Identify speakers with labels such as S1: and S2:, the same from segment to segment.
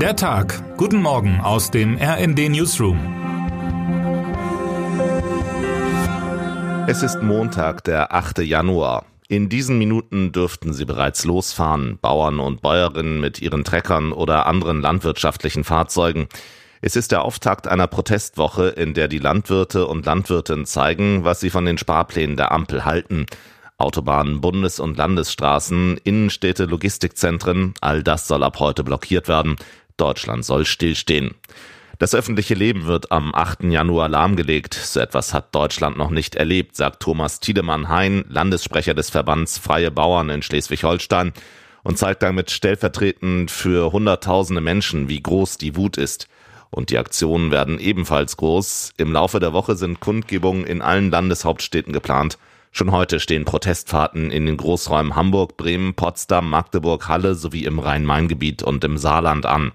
S1: Der Tag. Guten Morgen aus dem RND Newsroom.
S2: Es ist Montag, der 8. Januar. In diesen Minuten dürften Sie bereits losfahren, Bauern und Bäuerinnen mit ihren Treckern oder anderen landwirtschaftlichen Fahrzeugen. Es ist der Auftakt einer Protestwoche, in der die Landwirte und Landwirtinnen zeigen, was sie von den Sparplänen der Ampel halten. Autobahnen, Bundes- und Landesstraßen, Innenstädte, Logistikzentren, all das soll ab heute blockiert werden. Deutschland soll stillstehen. Das öffentliche Leben wird am 8. Januar lahmgelegt. So etwas hat Deutschland noch nicht erlebt, sagt Thomas Tiedemann-Hein, Landessprecher des Verbands Freie Bauern in Schleswig-Holstein und zeigt damit stellvertretend für Hunderttausende Menschen, wie groß die Wut ist. Und die Aktionen werden ebenfalls groß. Im Laufe der Woche sind Kundgebungen in allen Landeshauptstädten geplant. Schon heute stehen Protestfahrten in den Großräumen Hamburg, Bremen, Potsdam, Magdeburg, Halle sowie im Rhein-Main-Gebiet und im Saarland an.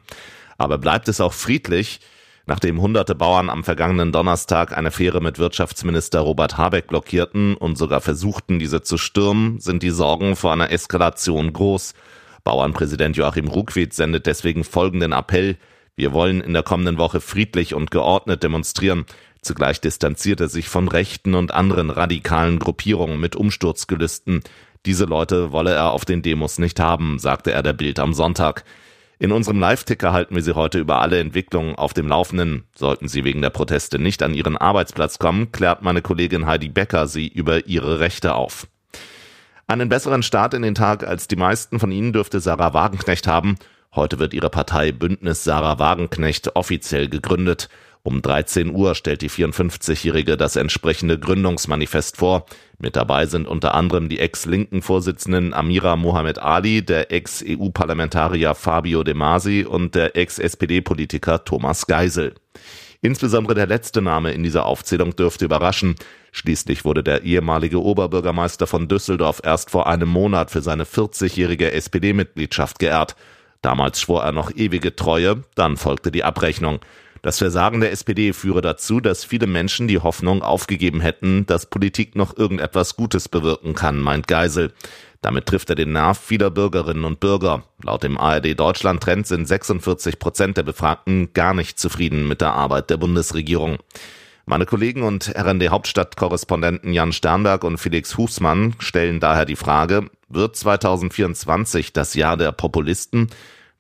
S2: Aber bleibt es auch friedlich? Nachdem hunderte Bauern am vergangenen Donnerstag eine Fähre mit Wirtschaftsminister Robert Habeck blockierten und sogar versuchten, diese zu stürmen, sind die Sorgen vor einer Eskalation groß. Bauernpräsident Joachim Ruckwied sendet deswegen folgenden Appell. Wir wollen in der kommenden Woche friedlich und geordnet demonstrieren. Zugleich distanziert er sich von rechten und anderen radikalen Gruppierungen mit Umsturzgelüsten. Diese Leute wolle er auf den Demos nicht haben, sagte er der Bild am Sonntag. In unserem Live-Ticker halten wir Sie heute über alle Entwicklungen auf dem Laufenden. Sollten Sie wegen der Proteste nicht an Ihren Arbeitsplatz kommen, klärt meine Kollegin Heidi Becker Sie über Ihre Rechte auf. Einen besseren Start in den Tag als die meisten von Ihnen dürfte Sarah Wagenknecht haben. Heute wird ihre Partei Bündnis Sarah Wagenknecht offiziell gegründet. Um 13 Uhr stellt die 54-Jährige das entsprechende Gründungsmanifest vor. Mit dabei sind unter anderem die ex-linken Vorsitzenden Amira Mohamed Ali, der Ex-EU-Parlamentarier Fabio De Masi und der Ex-SPD-Politiker Thomas Geisel. Insbesondere der letzte Name in dieser Aufzählung dürfte überraschen. Schließlich wurde der ehemalige Oberbürgermeister von Düsseldorf erst vor einem Monat für seine 40-jährige SPD-Mitgliedschaft geehrt. Damals schwor er noch ewige Treue, dann folgte die Abrechnung. Das Versagen der SPD führe dazu, dass viele Menschen die Hoffnung aufgegeben hätten, dass Politik noch irgendetwas Gutes bewirken kann, meint Geisel. Damit trifft er den Nerv vieler Bürgerinnen und Bürger. Laut dem ARD Deutschland Trend sind 46 Prozent der Befragten gar nicht zufrieden mit der Arbeit der Bundesregierung. Meine Kollegen und RND Hauptstadtkorrespondenten Jan Sternberg und Felix Hufsmann stellen daher die Frage, wird 2024 das Jahr der Populisten?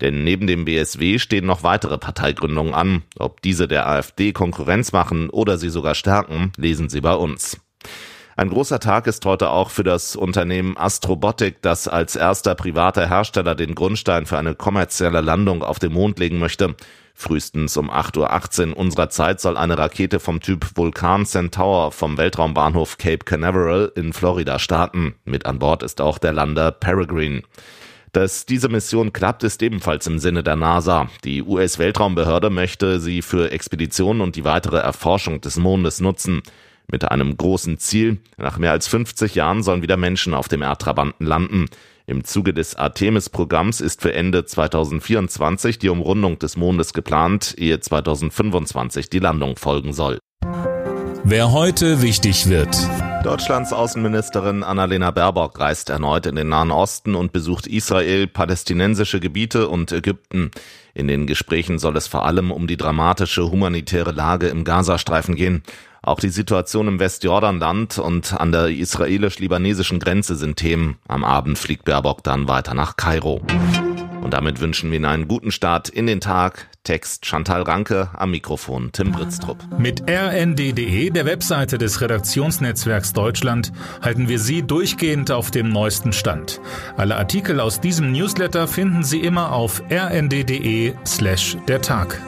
S2: Denn neben dem BSW stehen noch weitere Parteigründungen an. Ob diese der AfD Konkurrenz machen oder sie sogar stärken, lesen Sie bei uns. Ein großer Tag ist heute auch für das Unternehmen Astrobotic, das als erster privater Hersteller den Grundstein für eine kommerzielle Landung auf dem Mond legen möchte. Frühestens um 8.18 Uhr unserer Zeit soll eine Rakete vom Typ Vulkan Centaur vom Weltraumbahnhof Cape Canaveral in Florida starten. Mit an Bord ist auch der Lander Peregrine. Dass diese Mission klappt, ist ebenfalls im Sinne der NASA. Die US-Weltraumbehörde möchte sie für Expeditionen und die weitere Erforschung des Mondes nutzen. Mit einem großen Ziel. Nach mehr als 50 Jahren sollen wieder Menschen auf dem Erdtrabanten landen. Im Zuge des Artemis-Programms ist für Ende 2024 die Umrundung des Mondes geplant, ehe 2025 die Landung folgen soll.
S1: Wer heute wichtig wird.
S2: Deutschlands Außenministerin Annalena Baerbock reist erneut in den Nahen Osten und besucht Israel, palästinensische Gebiete und Ägypten. In den Gesprächen soll es vor allem um die dramatische humanitäre Lage im Gazastreifen gehen. Auch die Situation im Westjordanland und an der israelisch-libanesischen Grenze sind Themen. Am Abend fliegt Baerbock dann weiter nach Kairo. Und damit wünschen wir Ihnen einen guten Start in den Tag. Text Chantal Ranke, am Mikrofon Tim Britztrup.
S1: Mit rnd.de, der Webseite des Redaktionsnetzwerks Deutschland, halten wir Sie durchgehend auf dem neuesten Stand. Alle Artikel aus diesem Newsletter finden Sie immer auf rnd.de slash der Tag.